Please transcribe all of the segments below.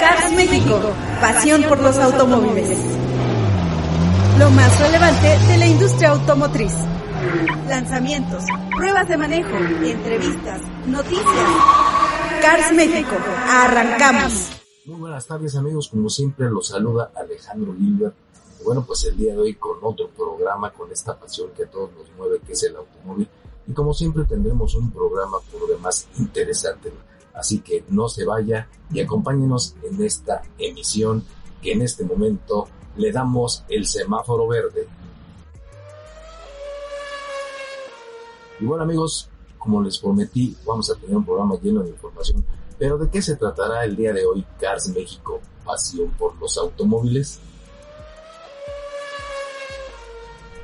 Cars México, pasión por los automóviles. Lo más relevante de la industria automotriz. Lanzamientos, pruebas de manejo, entrevistas, noticias. Cars México, arrancamos. Muy buenas tardes amigos, como siempre los saluda Alejandro Gilbert. Y bueno, pues el día de hoy con otro programa, con esta pasión que a todos nos mueve, que es el automóvil. Y como siempre tendremos un programa por demás interesante. Así que no se vaya y acompáñenos en esta emisión que en este momento le damos el semáforo verde. Y bueno amigos, como les prometí, vamos a tener un programa lleno de información. Pero ¿de qué se tratará el día de hoy Cars México? Pasión por los automóviles.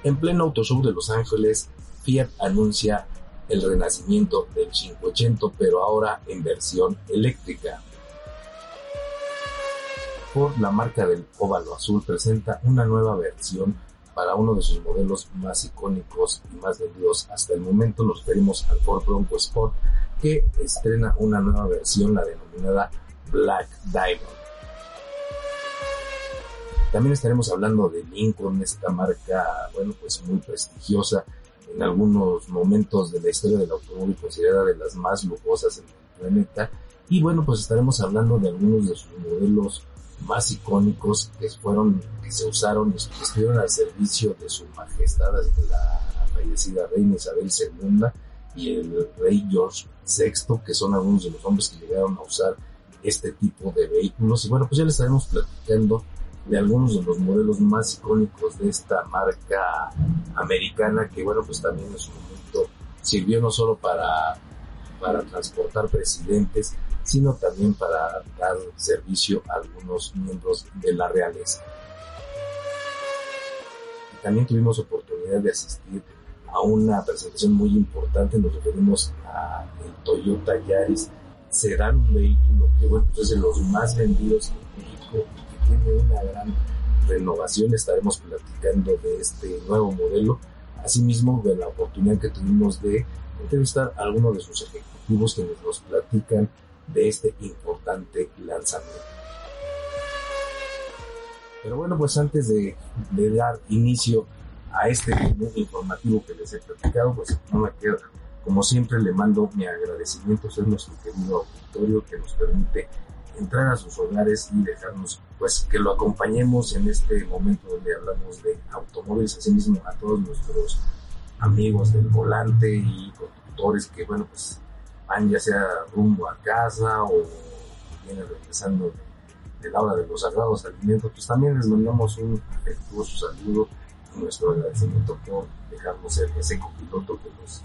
En pleno Auto Show de Los Ángeles, Fiat anuncia el renacimiento del 580, pero ahora en versión eléctrica. Ford, la marca del óvalo azul, presenta una nueva versión para uno de sus modelos más icónicos y más vendidos hasta el momento. Nos referimos al Ford Bronco Sport, que estrena una nueva versión, la denominada Black Diamond. También estaremos hablando de Lincoln, esta marca, bueno, pues muy prestigiosa en algunos momentos de la historia del automóvil considerada de las más lujosas en el planeta. Y bueno, pues estaremos hablando de algunos de sus modelos más icónicos que fueron, que se usaron y que estuvieron al servicio de su majestad, la fallecida reina Isabel II y el rey George VI, que son algunos de los hombres que llegaron a usar este tipo de vehículos. Y bueno, pues ya les estaremos platicando de algunos de los modelos más icónicos de esta marca americana que bueno pues también en su momento sirvió no solo para para transportar presidentes sino también para dar servicio a algunos miembros de la realeza. También tuvimos oportunidad de asistir a una presentación muy importante nos referimos a el Toyota Yaris serán un vehículo que bueno pues es de los más vendidos en México tiene una gran renovación. Estaremos platicando de este nuevo modelo. Asimismo, de la oportunidad que tuvimos de entrevistar a algunos de sus ejecutivos que nos platican de este importante lanzamiento. Pero bueno, pues antes de, de dar inicio a este informativo que les he platicado, pues no me queda, como siempre, le mando mi agradecimiento a nuestro querido auditorio que nos permite entrar a sus hogares y dejarnos pues que lo acompañemos en este momento donde hablamos de automóviles, asimismo a todos nuestros amigos del volante y conductores que bueno pues van ya sea rumbo a casa o vienen regresando de, de la hora de los sagrados alimentos, pues también les mandamos un afectuoso saludo y nuestro agradecimiento por dejarnos ser ese copiloto que los,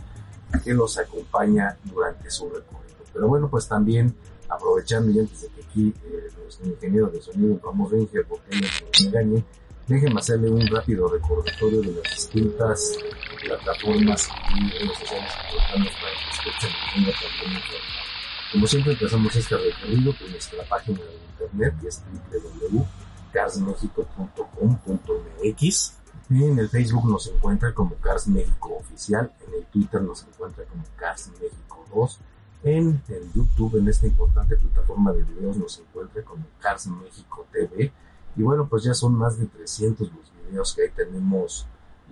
que los acompaña durante su recorrido. Pero bueno, pues también aprovechando y antes de que aquí eh, nuestro ingeniero de sonido Ramos Ranger porque me engañe, déjenme hacerle un rápido recordatorio de las distintas plataformas y redes sociales tratamos para que escuchen y también Como siempre empezamos este recorrido con nuestra página de internet que es www.carsmexico.com.mx en el Facebook nos encuentra como Cars México Oficial, en el Twitter nos encuentra como Cars México 2, en, YouTube, en esta importante plataforma de videos, nos encuentra como Cars México TV. Y bueno, pues ya son más de 300 los videos que ahí tenemos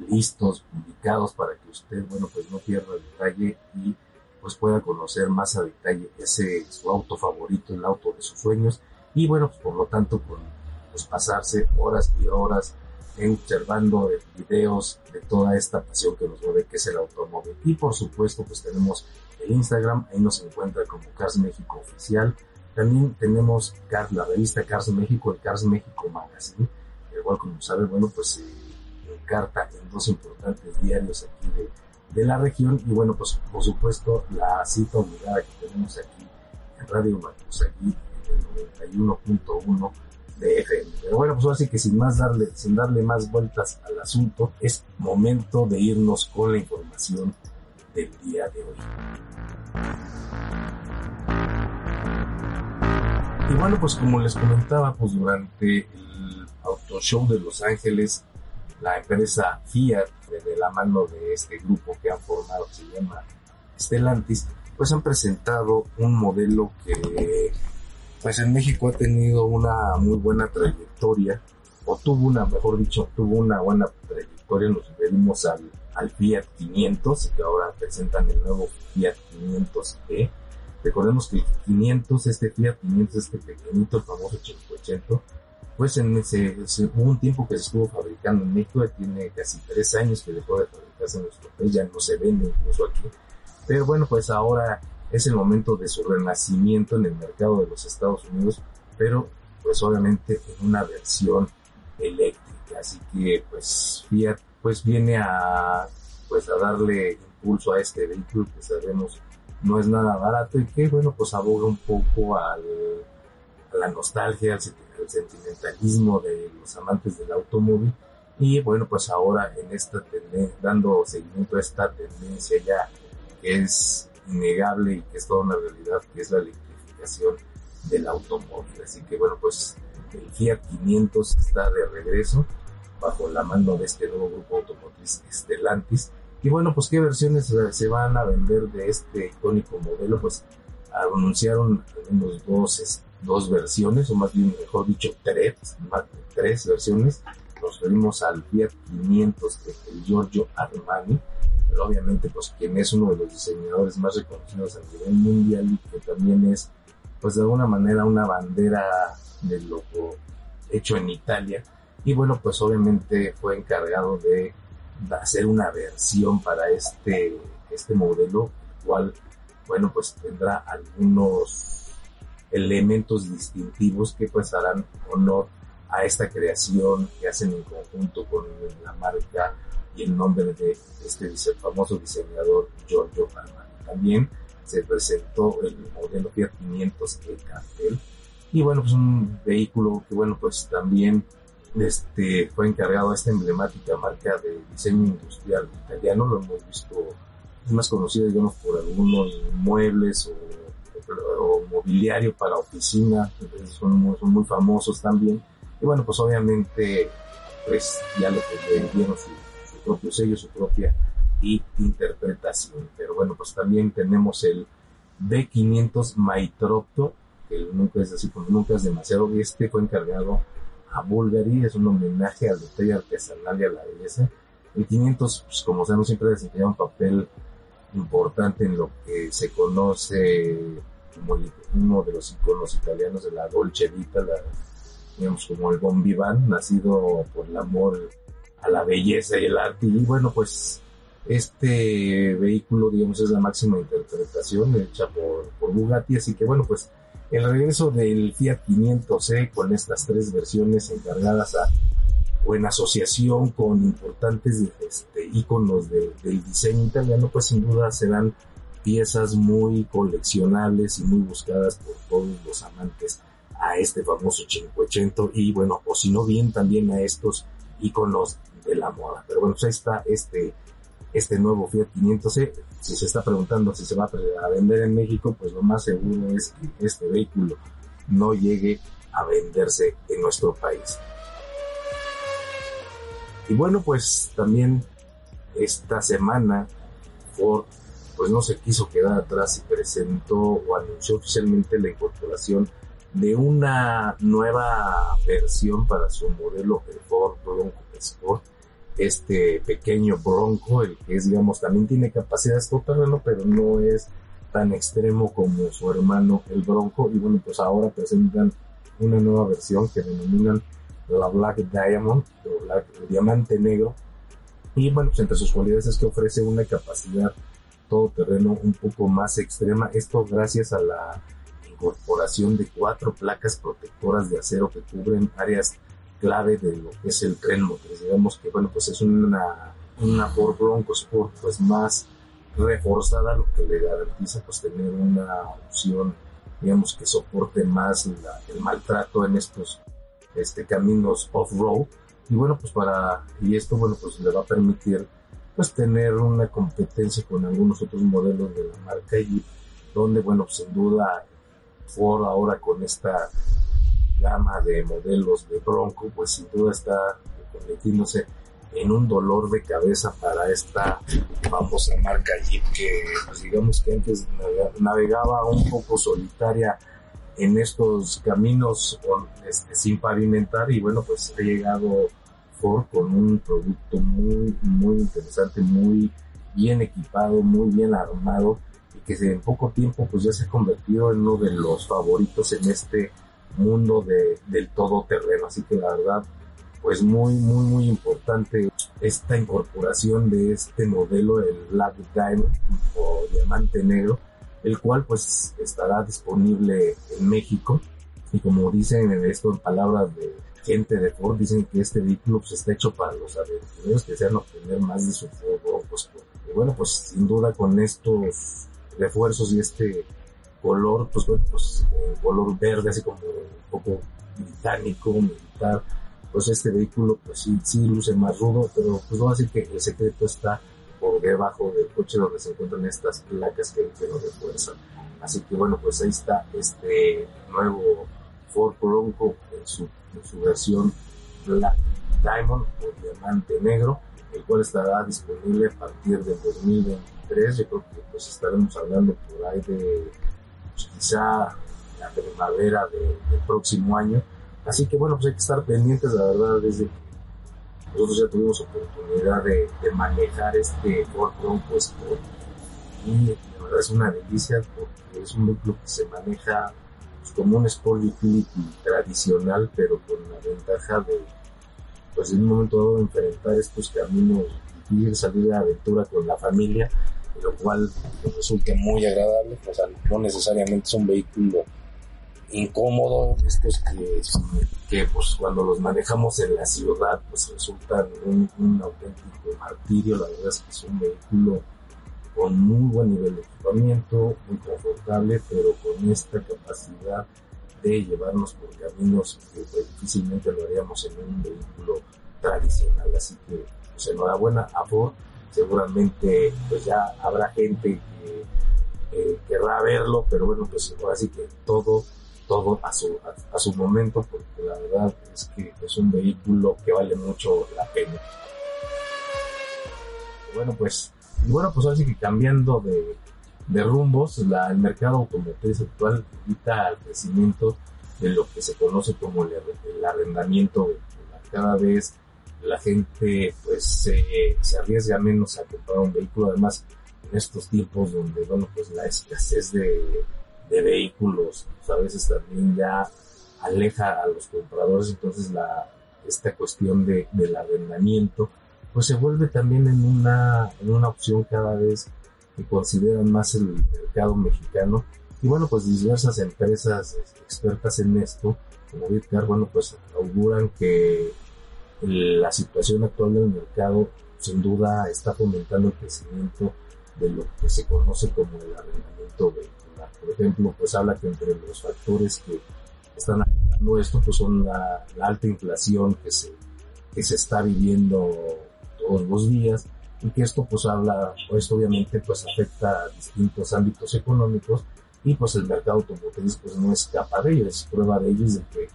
listos, publicados para que usted, bueno, pues no pierda detalle y pues pueda conocer más a detalle ese su auto favorito, el auto de sus sueños. Y bueno, pues por lo tanto, con, pues pasarse horas y horas observando videos de toda esta pasión que nos mueve, que es el automóvil. Y por supuesto, pues tenemos Instagram, ahí nos encuentra como Cars México Oficial. También tenemos la revista Cars México, el Cars México Magazine, el como saben, bueno, pues eh, encarta en dos importantes diarios aquí de, la región. Y bueno, pues por supuesto la cita obligada que tenemos aquí Radio Macusagui en el 91.1 de FM. Pero bueno, pues así que sin más darle, sin darle más vueltas al asunto, es momento de irnos con la información del día de hoy. Y bueno, pues como les comentaba, pues durante el Auto Show de Los Ángeles, la empresa Fiat, de la mano de este grupo que han formado, que se llama Stellantis, pues han presentado un modelo que pues en México ha tenido una muy buena trayectoria, o tuvo una, mejor dicho, tuvo una buena trayectoria, nos referimos al, al Fiat 500, que ahora presentan el nuevo Fiat 500e. Recordemos que el 500, este Fiat 500, este pequeñito, el famoso 580, pues en ese, hubo un tiempo que se estuvo fabricando en México, tiene casi tres años que dejó de fabricarse en nuestro país, ya no se vende incluso aquí. Pero bueno, pues ahora es el momento de su renacimiento en el mercado de los Estados Unidos, pero pues obviamente en una versión eléctrica. Así que pues Fiat pues viene a pues a darle impulso a este vehículo que sabemos no es nada barato y que bueno pues aboga un poco al, a la nostalgia, al, sentimentalismo de los amantes del automóvil y bueno pues ahora en esta dando seguimiento a esta tendencia ya que es innegable y que es toda una realidad, que es la electrificación del automóvil. Así que bueno, pues el Fiat 500 está de regreso bajo la mano de este nuevo grupo automotriz Stellantis. Y bueno, pues qué versiones se van a vender de este icónico modelo, pues anunciaron al menos dos, dos versiones, o más bien, mejor dicho, tres, tres versiones. Nos referimos al Fiat 500 el Giorgio Armani, obviamente pues quien es uno de los diseñadores más reconocidos a nivel mundial y que también es pues de alguna manera una bandera de lo hecho en Italia y bueno pues obviamente fue encargado de hacer una versión para este este modelo cual bueno pues tendrá algunos elementos distintivos que pues harán honor a esta creación que hacen en conjunto con la marca y el nombre de este famoso diseñador Giorgio Armani. También se presentó el modelo Fiat 500 de cartel y bueno, pues un vehículo que bueno, pues también este, fue encargado a esta emblemática marca de diseño industrial italiano, lo hemos visto, es más conocido digamos por algunos muebles o, mobiliario para oficina, son muy, son muy famosos también y bueno, pues obviamente pues ya le, le dieron su propio sello, su propia interpretación. Pero bueno, pues también tenemos el B500 Maitropto, que nunca es así, nunca es demasiado. Este fue encargado a Bulgari, es un homenaje al detalle artesanal y a la belleza. El 500, pues como sabemos, siempre desempeña un papel importante en lo que se conoce como uno de los iconos italianos de la Dolce Vita, la, digamos como el Bon Vivant, nacido por el amor a la belleza y el arte. Y bueno, pues este vehículo, digamos, es la máxima interpretación hecha por, por Bugatti. Así que bueno, pues el regreso del Fiat 500e con estas tres versiones encargadas a, o en asociación con importantes este, íconos del diseño italiano, pues sin duda serán piezas muy coleccionables y muy buscadas por todos los amantes a este famoso 580 y bueno, o si no bien también a estos íconos de la moda. Pero bueno, pues ahí está este, este nuevo Fiat 500 Si se está preguntando si se va a vender en México, pues lo más seguro es que este vehículo no llegue a venderse en nuestro país. Y bueno, pues también esta semana Ford pues no se quiso quedar atrás y presentó o anunció oficialmente la incorporación de una nueva versión para su modelo el Ford Bronco Sport este pequeño Bronco, el que es, digamos, también tiene capacidades todoterreno, pero no es tan extremo como su hermano el Bronco. Y bueno, pues ahora presentan una nueva versión que denominan la Black Diamond, o Black, el diamante negro. Y bueno, pues entre sus cualidades es que ofrece una capacidad todoterreno un poco más extrema. Esto gracias a la incorporación de cuatro placas protectoras de acero que cubren áreas clave de lo que es el tren motriz. Digamos que, bueno, pues es una, una Ford Bronco Sport pues más reforzada, lo que le garantiza pues tener una opción digamos que soporte más la- el maltrato en estos este, caminos off-road. Y bueno, pues para, y esto, bueno, pues le va a permitir pues tener una competencia con algunos otros modelos de la marca Jeep, donde, bueno, pues, sin duda Ford ahora con esta gama de modelos de Bronco, pues sin duda está convirtiéndose en un dolor de cabeza para esta famosa marca Jeep que pues digamos que antes navega- navegaba un poco solitaria en estos caminos este, sin pavimentar y bueno pues ha llegado Ford con un producto muy muy interesante muy bien equipado muy bien armado y que en poco tiempo pues ya se ha convertido en uno de los favoritos en este mundo de, del todoterreno así que la verdad pues muy muy muy importante esta incorporación de este modelo el Black Diamond o diamante negro el cual pues estará disponible en México y como dicen en esto en palabras de gente de Ford dicen que este vehículo pues, está hecho para los aventureros que desean obtener más de su Bronco Sport. y bueno pues sin duda con estos refuerzos y este color pues bueno pues en color verde así como un poco británico militar pues este vehículo pues sí, sí luce más rudo, pero pues no así que el secreto está por debajo del coche donde se encuentran estas placas que, lo refuerzan. Así que bueno, pues ahí está este nuevo Ford Bronco en su, en su versión Black Diamond o Diamante Negro, el cual estará disponible a partir del 2023. Yo creo que pues estaremos hablando por ahí de pues, quizá la primavera de- del próximo año. Así que bueno, pues hay que estar pendientes, la verdad, desde que nosotros ya tuvimos oportunidad de, manejar este Ford Bronco Sport y la verdad es una delicia porque es un vehículo que se maneja pues, como un Sport Utility tradicional, pero con la ventaja de, pues en un momento dado, enfrentar estos caminos difíciles, salir a aventura con la familia, y lo cual pues, resulta muy agradable, o sea, no necesariamente es un vehículo incómodo, estos que, que pues cuando los manejamos en la ciudad pues resultan un, auténtico martirio, la verdad es que es un vehículo con muy buen nivel de equipamiento, muy confortable, pero con esta capacidad de llevarnos por caminos que pues, difícilmente lo haríamos en un vehículo tradicional, así que pues enhorabuena a Ford, seguramente pues ya habrá gente que eh, querrá verlo, pero bueno, pues ahora sí que todo, todo a su, a, su momento, porque la verdad es que es un vehículo que vale mucho la pena. Bueno, pues, bueno, pues ahora sí que cambiando de, de rumbos, la, el mercado automotriz actual invita al crecimiento de lo que se conoce como el, arrendamiento. Cada vez la gente pues se, se arriesga menos a comprar un vehículo, además en estos tiempos donde, bueno, pues la escasez de, de vehículos pues, a veces también ya aleja a los compradores, entonces la, esta cuestión de, del arrendamiento pues se vuelve también en una, en una opción cada vez que consideran más el mercado mexicano. Y bueno pues diversas empresas expertas en esto como Bitcar bueno pues auguran que la situación actual del mercado sin duda está fomentando el crecimiento de lo que se conoce como el arrendamiento vehicular. Por ejemplo, pues habla que entre los factores que están afectando esto pues son la, la alta inflación que se, que se está viviendo todos los días y que esto pues habla, pues obviamente pues afecta a distintos ámbitos económicos y pues el mercado automotriz pues no escapa de ello, es prueba de ello de que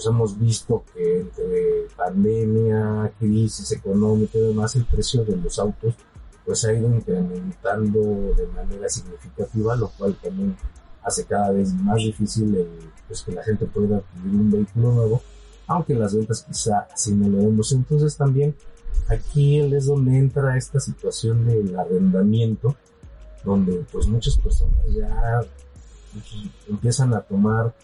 pues hemos visto que entre pandemia, crisis económica y demás, el precio de los autos pues ha ido incrementando de manera significativa, lo cual también hace cada vez más difícil el, pues que la gente pueda adquirir un vehículo nuevo, aunque las ventas quizá así no lo vemos. Entonces también aquí es donde entra esta situación del arrendamiento, donde pues muchas personas ya empiezan a tomar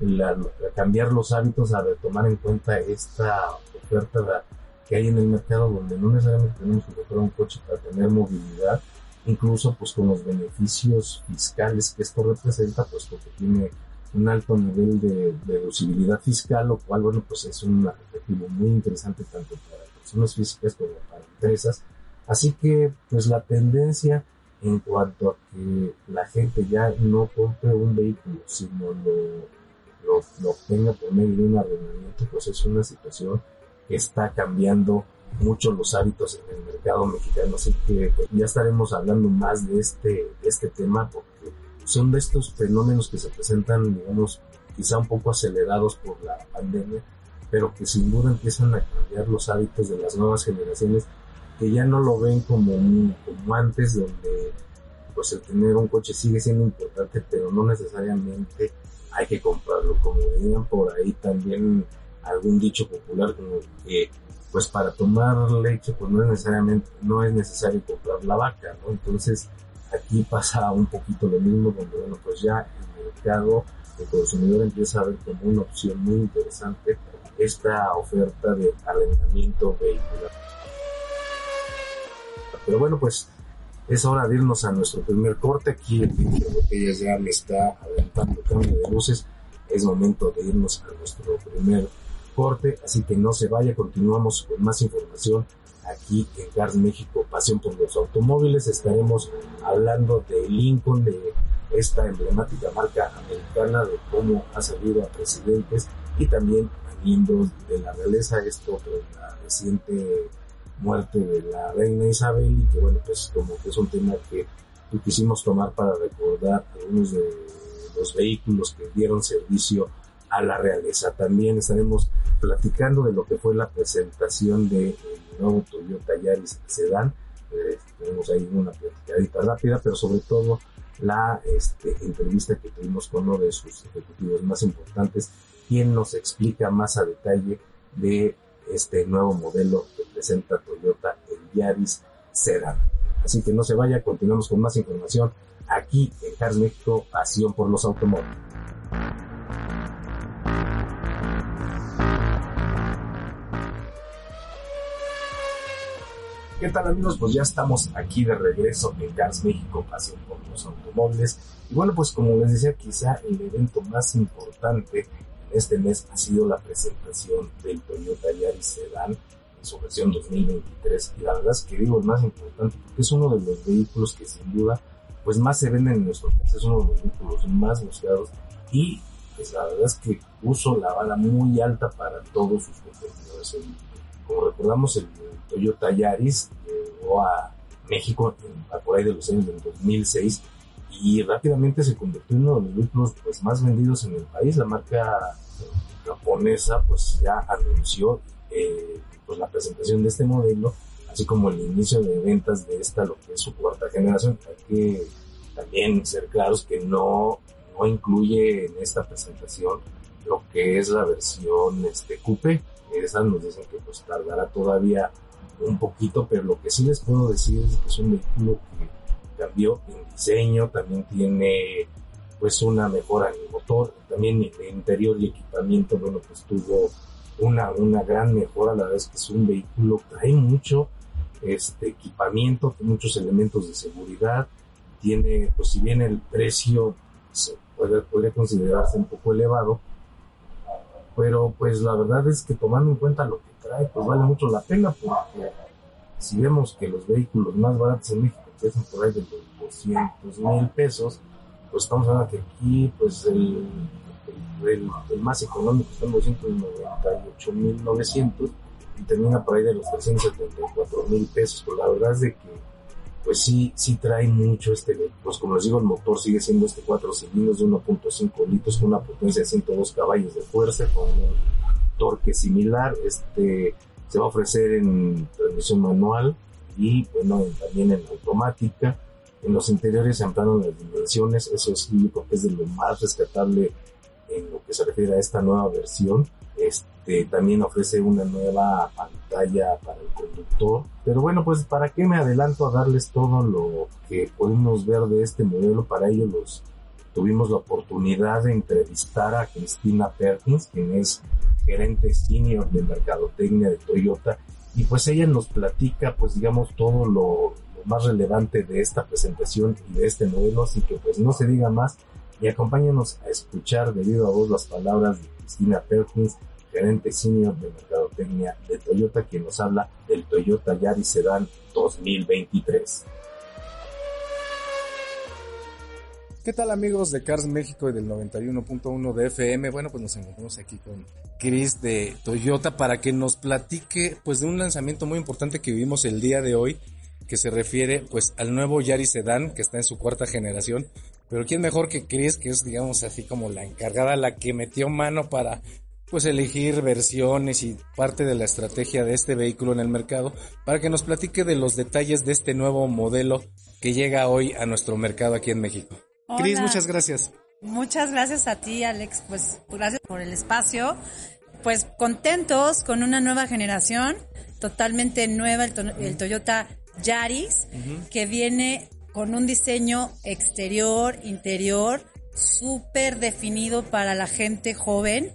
la, cambiar los hábitos, a tomar en cuenta esta oferta que hay en el mercado donde no necesariamente tenemos que comprar un coche para tener movilidad, incluso pues con los beneficios fiscales que esto representa, pues porque tiene un alto nivel de, de deducibilidad fiscal, lo cual, bueno, pues es un objetivo muy interesante tanto para personas físicas como para empresas. Así que, pues la tendencia en cuanto a que la gente ya no compre un vehículo, sino lo, lo, obtenga por medio de un arrendamiento, pues es una situación que está cambiando mucho los hábitos en el mercado mexicano, así que pues, ya estaremos hablando más de este, este tema porque son de estos fenómenos que se presentan, digamos, quizá un poco acelerados por la pandemia, pero que sin duda empiezan a cambiar los hábitos de las nuevas generaciones que ya no lo ven como, como antes, donde pues el tener un coche sigue siendo importante, pero no necesariamente hay que comprarlo. Como dirían por ahí también algún dicho popular como que pues para tomar leche pues no es necesariamente no es necesario comprar la vaca, ¿no? Entonces aquí pasa un poquito lo mismo donde bueno pues ya el mercado el consumidor empieza a ver como una opción muy interesante esta oferta de arrendamiento vehicular. Pero bueno, pues es hora de irnos a nuestro primer corte. Aquí el Pinche Botellas ya me está adelantando cambio de luces. Es momento de irnos a nuestro primer corte, así que no se vaya. Continuamos con más información aquí en Cars México, Pasión por los Automóviles. Estaremos hablando de Lincoln, de esta emblemática marca americana, de cómo ha salido a presidentes y también a miembros de la realeza. Esto tras la reciente muerte de la reina Isabel y que bueno, pues como que es un tema que quisimos tomar para recordar algunos de los vehículos que dieron servicio a la realeza. También estaremos platicando de lo que fue la presentación del nuevo Toyota Yaris Sedan. Eh, tenemos ahí una platicadita rápida, pero sobre todo la este, entrevista que tuvimos con uno de sus ejecutivos más importantes, quien nos explica más a detalle de este nuevo modelo que presenta Toyota, el Yaris Sedan. Así que no se vaya, continuamos con más información aquí en Cars México, pasión por los automóviles. ¿Qué tal amigos? Pues ya estamos aquí de regreso en Cars México, pasión por los automóviles. Y bueno, pues como les decía, quizá el evento más importante este mes ha sido la presentación del Toyota Yaris Sedan en su versión 2023. Y la verdad es que digo el más importante porque es uno de los vehículos que sin duda pues más se venden en nuestro país, es uno de los vehículos más buscados y pues la verdad es que puso la bala muy alta para todos sus competidores. Como recordamos, el Toyota Yaris llegó a México en- a por ahí de los años del 2006 y rápidamente se convirtió en uno de los vehículos pues, más vendidos en el país. La marca japonesa pues ya anunció eh, pues, la presentación de este modelo, así como el inicio de ventas de esta, lo que es su cuarta generación. Hay que también ser claros que no, no incluye en esta presentación lo que es la versión este coupé. Esa nos dicen que pues tardará todavía un poquito, pero lo que sí les puedo decir es que es un vehículo que cambió en diseño, también tiene pues una mejora en el motor, también el interior y equipamiento, bueno, pues tuvo una, una gran mejora, la verdad es que es un vehículo trae mucho este equipamiento, muchos elementos de seguridad, tiene, pues si bien el precio se puede considerarse un poco elevado, pero pues la verdad es que tomando en cuenta lo que trae, pues vale mucho la pena porque si vemos que los vehículos más baratos en México empiezan por ahí de los 200 mil pesos, pues estamos hablando que aquí pues el, el, el- el más económico está en 298 mil 900 y termina por ahí de los 374 mil pesos, pues la verdad es de que pues sí, sí trae mucho este, pues como les digo, el motor sigue siendo este 4 cilindros de 1.5 litros con una potencia de 102 caballos de fuerza, con un torque similar, este se va a ofrecer en transmisión manual y bueno, también en automática. En los interiores se ampliaron las dimensiones, eso sí, porque es de lo más rescatable en lo que se refiere a esta nueva versión. Este también ofrece una nueva pantalla para el conductor. Pero bueno, pues para qué me adelanto a darles todo lo que podemos ver de este modelo. Para ello los tuvimos la oportunidad de entrevistar a Cristina Perkins, quien es gerente senior de mercadotecnia de Toyota y pues ella nos platica pues digamos todo lo, más relevante de esta presentación y de este modelo así que pues no se diga más y acompáñenos a escuchar de viva voz las palabras de Cristina Perkins gerente senior de mercadotecnia de Toyota quien nos habla del Toyota Yaris Sedan 2023 ¿Qué tal amigos de Cars México y del 91.1 de FM? Bueno, pues nos encontramos aquí con Chris de Toyota para que nos platique pues de un lanzamiento muy importante que vivimos el día de hoy que se refiere pues al nuevo Yaris Sedan que está en su cuarta generación. Pero quién mejor que Chris, que es digamos así como la encargada, la que metió mano para pues elegir versiones y parte de la estrategia de este vehículo en el mercado para que nos platique de los detalles de este nuevo modelo que llega hoy a nuestro mercado aquí en México. Cris, muchas gracias. Muchas gracias a ti, Alex. Pues gracias por el espacio. Pues contentos con una nueva generación, totalmente nueva, el, to- el Toyota Yaris, que viene con un diseño exterior, interior, súper definido para la gente joven,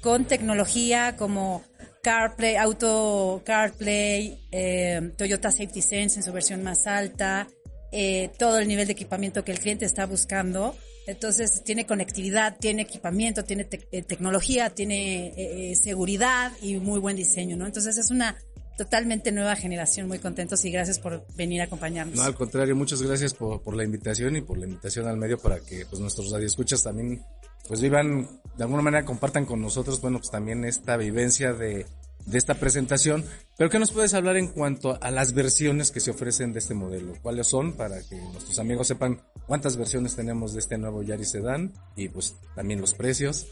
con tecnología como CarPlay, Auto CarPlay, eh, Toyota Safety Sense en su versión más alta, eh, todo el nivel de equipamiento que el cliente está buscando. Entonces tiene conectividad, tiene equipamiento, tiene te- eh, tecnología, tiene eh, eh, seguridad y muy buen diseño, ¿no? Entonces es una totalmente nueva generación, muy contentos y gracias por venir a acompañarnos. No, al contrario, muchas gracias por, por la invitación y por la invitación al medio para que pues nuestros radioescuchas también pues vivan, de alguna manera compartan con nosotros, bueno, pues también esta vivencia de, de esta presentación. Pero ¿qué nos puedes hablar en cuanto a las versiones que se ofrecen de este modelo? ¿Cuáles son para que nuestros amigos sepan cuántas versiones tenemos de este nuevo Yaris Sedan y pues también los precios?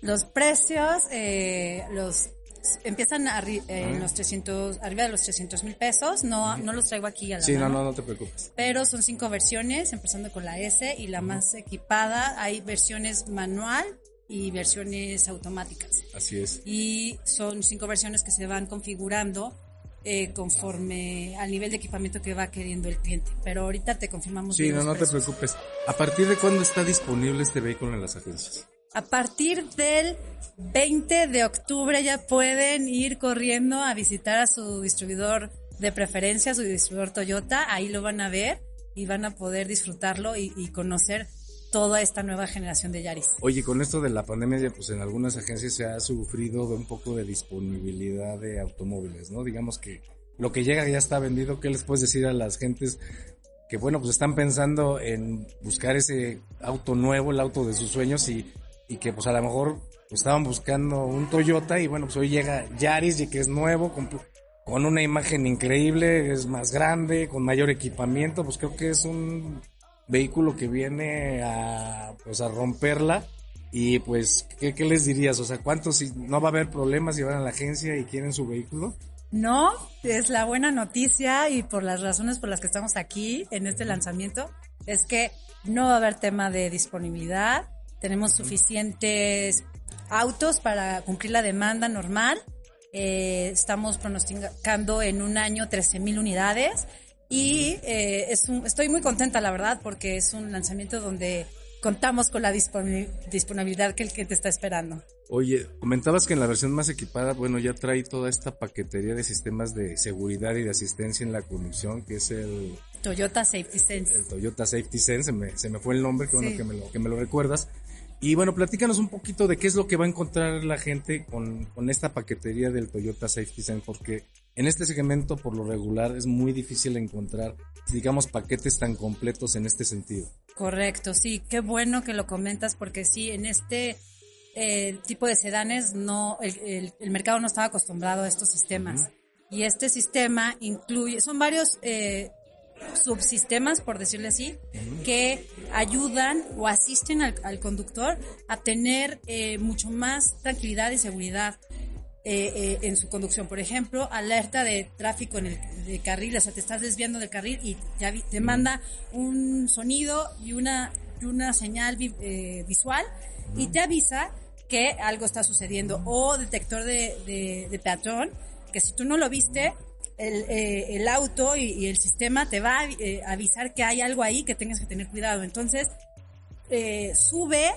Los precios, eh, los empiezan arri- eh, en los 300, arriba de los 300 mil pesos. No, no los traigo aquí a la Sí, no, mano. no, no te preocupes. Pero son cinco versiones, empezando con la S y la más equipada. Hay versiones manual y versiones automáticas. Así es. Y son cinco versiones que se van configurando eh, conforme al nivel de equipamiento que va queriendo el cliente. Pero ahorita te confirmamos. Sí, bien no, no te preocupes. ¿A partir de cuándo está disponible este vehículo en las agencias? A partir del 20 de octubre ya pueden ir corriendo a visitar a su distribuidor de preferencia, su distribuidor Toyota. Ahí lo van a ver y van a poder disfrutarlo y, y conocer toda esta nueva generación de Yaris. Oye, con esto de la pandemia, pues en algunas agencias se ha sufrido un poco de disponibilidad de automóviles, ¿no? Digamos que lo que llega ya está vendido. ¿Qué les puedes decir a las gentes que, bueno, pues están pensando en buscar ese auto nuevo, el auto de sus sueños y, que pues a lo mejor pues, estaban buscando un Toyota y bueno, pues hoy llega Yaris y que es nuevo, con una imagen increíble, es más grande, con mayor equipamiento, pues creo que es un vehículo que viene a, pues a romperla. Y pues, ¿qué, ¿qué les dirías? O sea, ¿cuántos si no va a haber problemas si van a la agencia y quieren su vehículo? No, es la buena noticia y por las razones por las que estamos aquí en este lanzamiento, es que no va a haber tema de disponibilidad, tenemos suficientes autos para cumplir la demanda normal, eh, estamos pronosticando en un año 13 mil unidades y eh, es un- estoy muy contenta la verdad porque es un lanzamiento donde contamos con la disponi- disponibilidad que el cliente está esperando. Oye, comentabas que en la versión más equipada, bueno, ya trae toda esta paquetería de sistemas de seguridad y de asistencia en la conducción, que es el, Toyota Safety Sense. el Toyota Safety Sense, se me, se me fue el nombre, que bueno Sí. que me, lo, que me lo recuerdas. Y bueno, platícanos un poquito de qué es lo que va a encontrar la gente con, con esta paquetería del Toyota Safety Sense, porque en este segmento, por lo regular, es muy difícil encontrar, digamos, paquetes tan completos en este sentido. Correcto, sí, qué bueno que lo comentas porque sí, en este eh, tipo de sedanes no, el, el- el mercado no estaba acostumbrado a estos sistemas. Y este sistema incluye, son varios eh, subsistemas, por decirlo así, que ayudan o asisten al, al conductor a tener eh, mucho más tranquilidad y seguridad eh, eh, en su conducción. Por ejemplo, alerta de tráfico en el de carril, o sea, te estás desviando del carril y ya vi- te manda un sonido y una, y una señal vi- eh, visual y te avisa que algo está sucediendo. O detector de, de, de peatón, que si tú no lo viste, el, eh, el auto y, y el sistema te va a eh, avisar que hay algo ahí que tengas que tener cuidado. Entonces, sube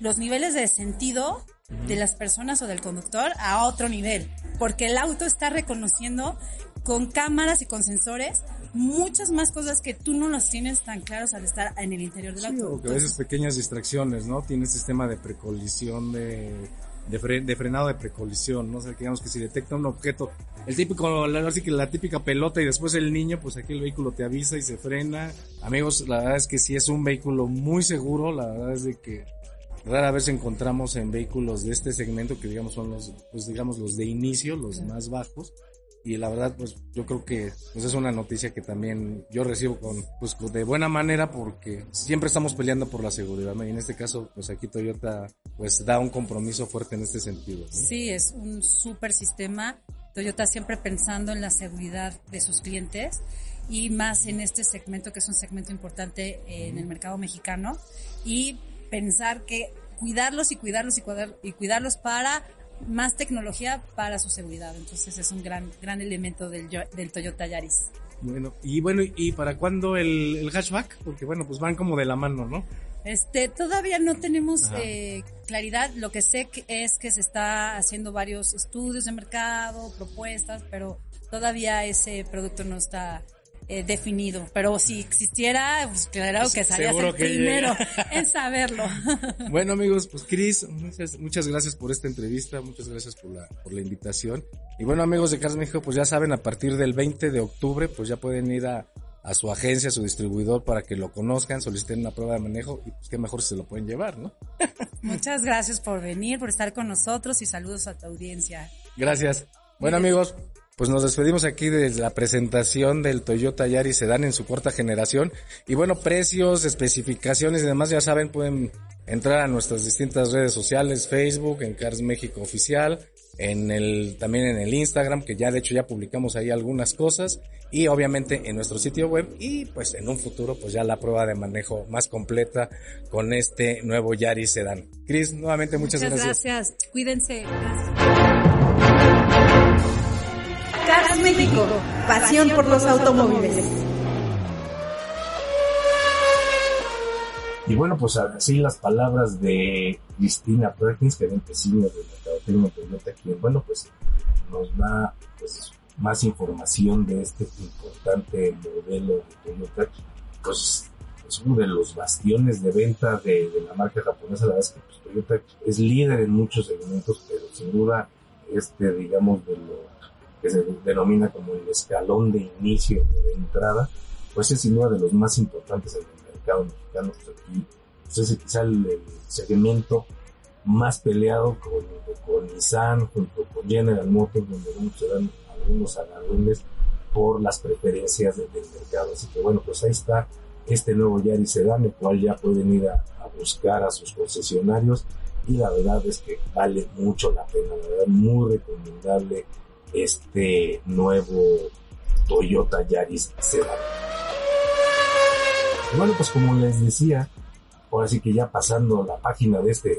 los niveles de sentido de las personas o del conductor a otro nivel, porque el auto está reconociendo con cámaras y con sensores muchas más cosas que tú no las tienes tan claros al estar en el interior del Sí, auto. o que a veces pequeñas distracciones, ¿no? Tiene sistema de precolisión, de de, fre- de frenado de precolisión, ¿no? O sea, que digamos que si detecta un objeto, el típico, la, así que la típica pelota y después el niño, pues aquí el vehículo te avisa y se frena. Amigos, la verdad es que sí es un vehículo muy seguro, la verdad es de que rara vez encontramos en vehículos de este segmento que digamos son los, pues digamos los de inicio, los más bajos. Y la verdad, pues yo creo que pues es una noticia que también yo recibo con, pues de buena manera porque siempre estamos peleando por la seguridad, ¿no? Y en este caso, pues aquí Toyota pues da un compromiso fuerte en este sentido. ¿no? Sí, es un súper sistema. Toyota siempre pensando en la seguridad de sus clientes y más en este segmento que es un segmento importante en el mercado mexicano y pensar que cuidarlos y cuidarlos y, cuidar- y cuidarlos para más tecnología para su seguridad. Entonces es un gran gran elemento del, del Toyota Yaris. Bueno, y bueno, ¿y para cuándo el, el hatchback? Porque bueno, pues van como de la mano, ¿no? Este, todavía no tenemos eh, claridad. Lo que sé que es que se está haciendo varios estudios de mercado, propuestas, pero todavía ese producto no está eh, definido. Pero si existiera, pues claro que serías el que primero llega. en saberlo. Bueno amigos, pues Chris, muchas, muchas gracias por esta entrevista, muchas gracias por la, por la invitación. Y bueno amigos de Cars México, pues ya saben, a partir del 20 de octubre, pues ya pueden ir a, a su agencia, a su distribuidor para que lo conozcan, soliciten una prueba de manejo y pues qué mejor se lo pueden llevar, ¿no? Muchas gracias por venir, por estar con nosotros y saludos a tu audiencia. Gracias. Bueno amigos, pues nos despedimos aquí de la presentación del Toyota Yaris Sedan en su cuarta generación. Y bueno, precios, especificaciones y demás, ya saben, pueden entrar a nuestras distintas redes sociales, Facebook, en Cars México Oficial, en el, también en el Instagram, que ya de hecho ya publicamos ahí algunas cosas, y obviamente en nuestro sitio web, y pues en un futuro pues ya la prueba de manejo más completa con este nuevo Yaris Sedan. Cris, nuevamente muchas, gracias. Cuídense. Gracias. Cars pasión por los automóviles. Y bueno, pues así las palabras de Cristina Perkins, que era empecina de Mercadotecnia Toyota, quien, bueno, pues nos da pues, más información de este importante modelo de Toyota, pues es uno de los bastiones de venta de, la marca japonesa. La verdad es que pues, Toyota es líder en muchos segmentos, pero sin duda, este, digamos, de lo que se denomina como el escalón de inicio o de entrada, pues es sin duda de los más importantes en el mercado mexicano. Pues aquí pues es quizá el, el segmento más peleado con, con Nissan, junto con General Motors, donde se dan algunos agarrones por las preferencias del, del mercado. Así que bueno, pues ahí está este nuevo Yaris Sedan, el cual ya pueden ir a, a buscar a sus concesionarios y la verdad es que vale mucho la pena, la verdad muy recomendable este nuevo Toyota Yaris Sedan. Bueno, pues como les decía, ahora sí que ya pasando la página de este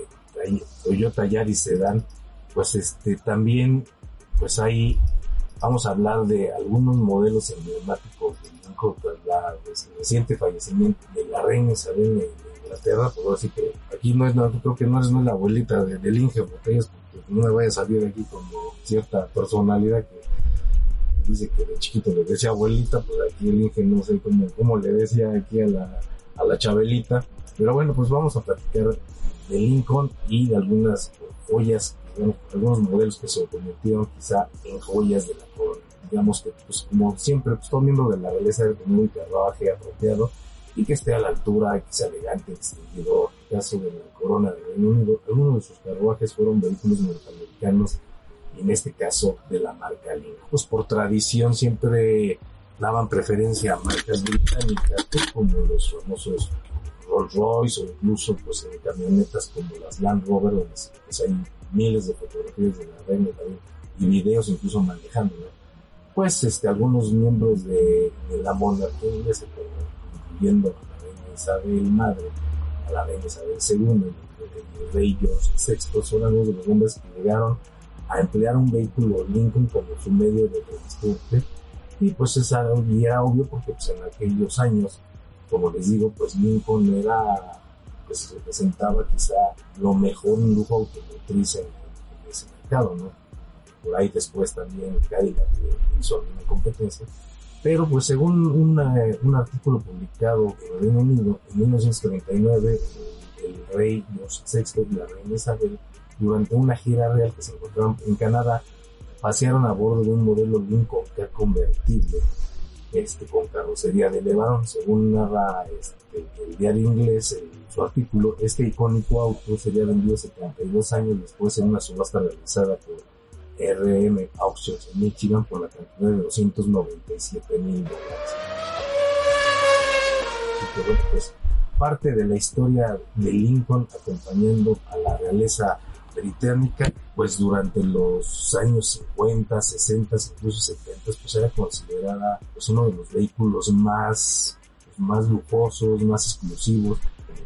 Toyota Yaris Sedan, pues este también, pues ahí vamos a hablar de algunos modelos emblemáticos de Lincoln tras la reci- reciente fallecimiento de la reina Isabel de, Inglaterra, pues ahora sí que aquí no es, no, creo que no es, no es la abuelita de, del Inge porque no me vaya a salir aquí como cierta personalidad que dice que de chiquito le decía abuelita, pues aquí el Inge no sé cómo, cómo le decía aquí a la, a la Chabelita, pero bueno, pues vamos a platicar de Lincoln y de algunas joyas, bueno, algunos modelos que se convirtieron quizá en joyas de la corona. Digamos que, pues como siempre, pues todo miembro de la realeza debe tener un carruaje apropiado y que esté a la altura, que sea elegante, distinguido. En el caso de la corona del Reino Unido, algunos de sus carruajes fueron vehículos norteamericanos en este caso de la marca Lincoln. Pues por tradición siempre daban preferencia a marcas británicas, pues, como los famosos Rolls Royce o incluso pues en camionetas como las Land Rover, donde pues, hay miles de fotografías de la reina y videos incluso manejando, ¿no? Pues este, algunos miembros de, de la monarquía inglesa, incluyendo a la reina Isabel madre, a la reina Isabel II, el rey George VI, son algunos de los hombres que llegaron a emplear un vehículo Lincoln como su medio de transporte y pues es algo, y era obvio porque pues en aquellos años como les digo, pues Lincoln era, pues representaba quizá lo mejor en lujo automotriz en, en ese mercado, ¿no? Por ahí después también Cadillac hizo alguna competencia. Pero pues según una, un artículo publicado en el Reino Unido en 1939, el, rey George VI y la reina Isabel durante una gira real que se encontraron en Canadá, pasearon a bordo de un modelo Lincoln que convertible este, con carrocería de Levarón. Según narra este, el diario inglés en su artículo, este icónico auto sería vendido 72 años después en una subasta realizada por RM Auctions en Michigan por la cantidad de 297 mil dólares. Bueno, pues parte de la historia de Lincoln acompañando a la realeza británica, pues durante los años 50, 60, incluso 70, pues era considerada pues uno de los vehículos más, más lujosos, más exclusivos.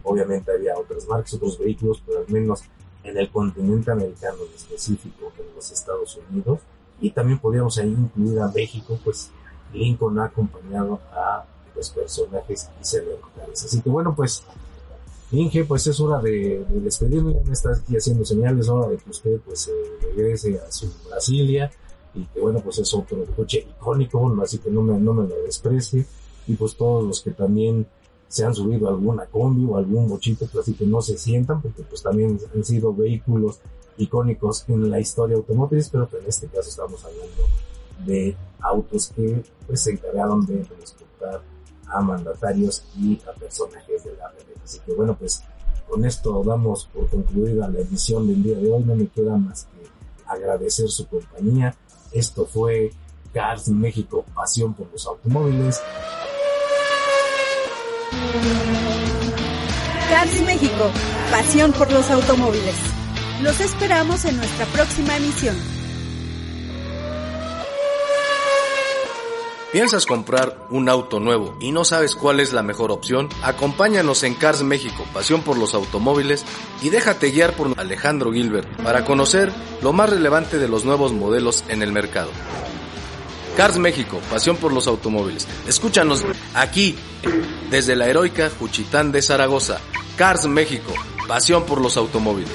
Obviamente había otras marcas, otros vehículos, pero al menos en el continente americano en específico, en los Estados Unidos, y también podríamos ahí incluir a México, pues Lincoln ha acompañado a pues, personajes y celebridades. Así que bueno, pues Inge, pues es hora de, de despedirme, me está aquí haciendo señales, hora de que usted pues regrese a su Brasilia. Y que bueno, pues es otro coche icónico, así que no me, no me lo desprecie. Y pues todos los que también se han subido alguna combi o algún bochito, pues así que no se sientan porque pues también han sido vehículos icónicos en la historia automotriz, pero en este caso estamos hablando de autos que pues se encargaron de transportar a mandatarios y a personajes de la red. Así que bueno, pues con esto damos por concluida la edición del día de hoy. No me queda más que agradecer su compañía. Esto fue Cars México, pasión por los automóviles. Cars México, pasión por los automóviles. Los esperamos en nuestra próxima emisión. ¿Piensas comprar un auto nuevo y no sabes cuál es la mejor opción? Acompáñanos en Cars México, pasión por los automóviles, y déjate guiar por Alejandro Gilbert para conocer lo más relevante de los nuevos modelos en el mercado. Cars México, pasión por los automóviles. Escúchanos aquí, desde la heroica Juchitán de Zaragoza. Cars México, pasión por los automóviles.